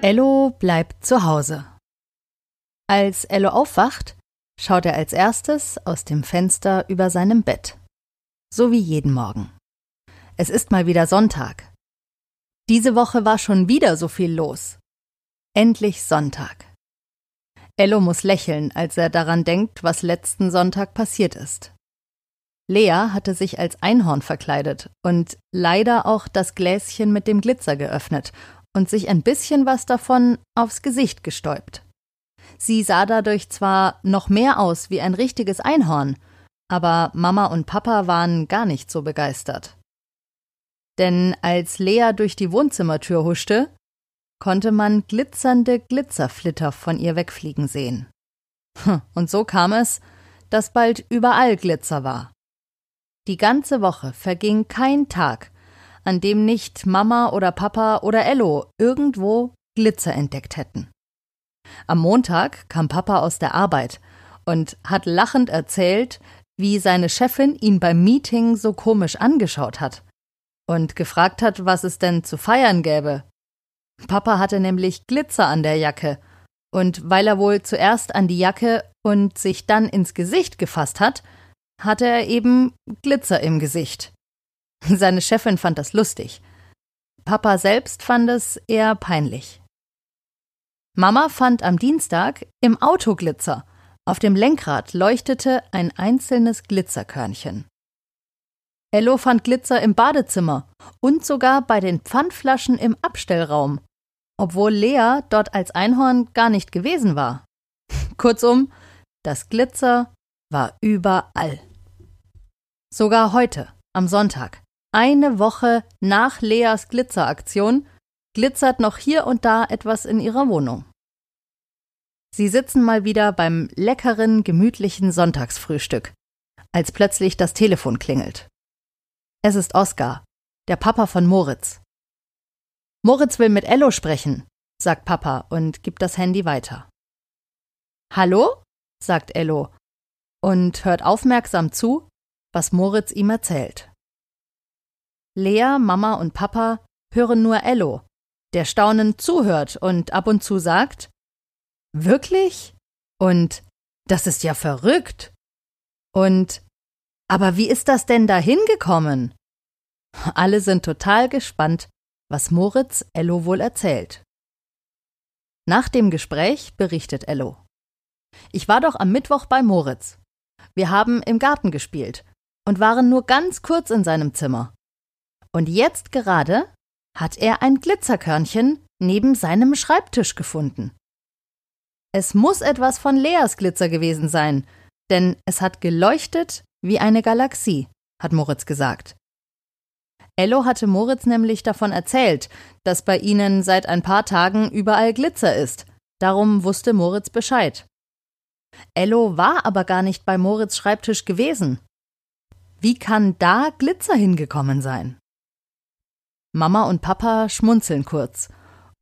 Ello bleibt zu Hause. Als Ello aufwacht, schaut er als erstes aus dem Fenster über seinem Bett. So wie jeden Morgen. Es ist mal wieder Sonntag. Diese Woche war schon wieder so viel los. Endlich Sonntag. Ello muss lächeln, als er daran denkt, was letzten Sonntag passiert ist. Lea hatte sich als Einhorn verkleidet und leider auch das Gläschen mit dem Glitzer geöffnet und sich ein bisschen was davon aufs Gesicht gestäubt. Sie sah dadurch zwar noch mehr aus wie ein richtiges Einhorn, aber Mama und Papa waren gar nicht so begeistert. Denn als Lea durch die Wohnzimmertür huschte, konnte man glitzernde Glitzerflitter von ihr wegfliegen sehen. Hm, und so kam es, dass bald überall Glitzer war. Die ganze Woche verging kein Tag, an dem nicht Mama oder Papa oder Ello irgendwo Glitzer entdeckt hätten. Am Montag kam Papa aus der Arbeit und hat lachend erzählt, wie seine Chefin ihn beim Meeting so komisch angeschaut hat und gefragt hat, was es denn zu feiern gäbe. Papa hatte nämlich Glitzer an der Jacke, und weil er wohl zuerst an die Jacke und sich dann ins Gesicht gefasst hat, hatte er eben Glitzer im Gesicht. Seine Chefin fand das lustig. Papa selbst fand es eher peinlich. Mama fand am Dienstag im Auto Glitzer. Auf dem Lenkrad leuchtete ein einzelnes Glitzerkörnchen. Ello fand Glitzer im Badezimmer und sogar bei den Pfandflaschen im Abstellraum, obwohl Lea dort als Einhorn gar nicht gewesen war. Kurzum, das Glitzer war überall. Sogar heute, am Sonntag, eine Woche nach Leas Glitzeraktion, glitzert noch hier und da etwas in ihrer Wohnung. Sie sitzen mal wieder beim leckeren, gemütlichen Sonntagsfrühstück, als plötzlich das Telefon klingelt. Es ist Oskar, der Papa von Moritz. Moritz will mit Ello sprechen, sagt Papa und gibt das Handy weiter. Hallo? sagt Ello und hört aufmerksam zu, was Moritz ihm erzählt. Lea, Mama und Papa hören nur Ello, der staunend zuhört und ab und zu sagt Wirklich? Und das ist ja verrückt. Und aber wie ist das denn da hingekommen? Alle sind total gespannt, was Moritz Ello wohl erzählt. Nach dem Gespräch berichtet Ello. Ich war doch am Mittwoch bei Moritz. Wir haben im Garten gespielt und waren nur ganz kurz in seinem Zimmer. Und jetzt gerade hat er ein Glitzerkörnchen neben seinem Schreibtisch gefunden. Es muss etwas von Leas Glitzer gewesen sein, denn es hat geleuchtet wie eine Galaxie, hat Moritz gesagt. Ello hatte Moritz nämlich davon erzählt, dass bei ihnen seit ein paar Tagen überall Glitzer ist. Darum wusste Moritz Bescheid. Ello war aber gar nicht bei Moritz Schreibtisch gewesen. Wie kann da Glitzer hingekommen sein? Mama und Papa schmunzeln kurz.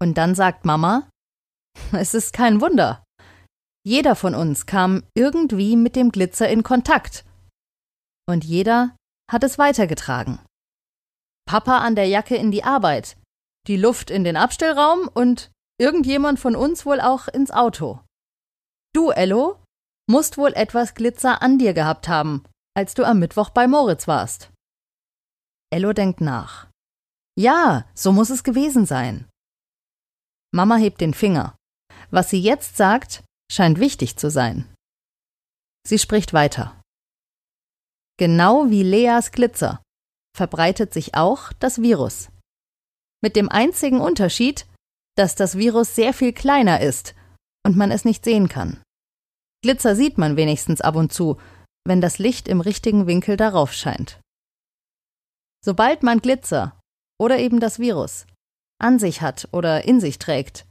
Und dann sagt Mama, es ist kein Wunder. Jeder von uns kam irgendwie mit dem Glitzer in Kontakt. Und jeder hat es weitergetragen. Papa an der Jacke in die Arbeit, die Luft in den Abstellraum und irgendjemand von uns wohl auch ins Auto. Du, Ello, musst wohl etwas Glitzer an dir gehabt haben, als du am Mittwoch bei Moritz warst. Ello denkt nach. Ja, so muss es gewesen sein. Mama hebt den Finger. Was sie jetzt sagt, scheint wichtig zu sein. Sie spricht weiter. Genau wie Leas Glitzer verbreitet sich auch das Virus. Mit dem einzigen Unterschied, dass das Virus sehr viel kleiner ist und man es nicht sehen kann. Glitzer sieht man wenigstens ab und zu, wenn das Licht im richtigen Winkel darauf scheint. Sobald man Glitzer oder eben das Virus an sich hat oder in sich trägt,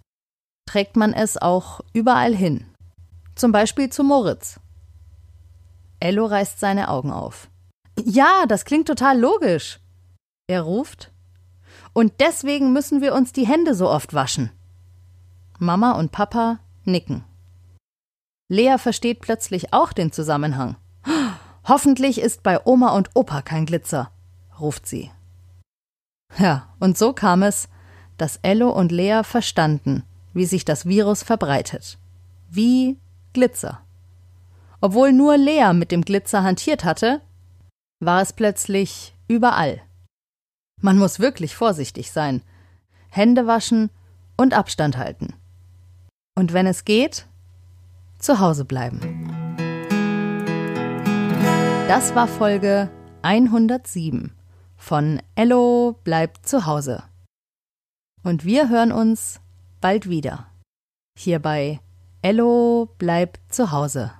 trägt man es auch überall hin. Zum Beispiel zu Moritz. Ello reißt seine Augen auf. Ja, das klingt total logisch. Er ruft. Und deswegen müssen wir uns die Hände so oft waschen. Mama und Papa nicken. Lea versteht plötzlich auch den Zusammenhang. Hoffentlich ist bei Oma und Opa kein Glitzer, ruft sie. Ja, und so kam es, dass Ello und Lea verstanden, wie sich das Virus verbreitet. Wie Glitzer. Obwohl nur Lea mit dem Glitzer hantiert hatte, war es plötzlich überall. Man muss wirklich vorsichtig sein. Hände waschen und Abstand halten. Und wenn es geht, zu Hause bleiben. Das war Folge 107 von Ello bleibt zu Hause. Und wir hören uns bald wieder. Hier bei Ello bleibt zu Hause.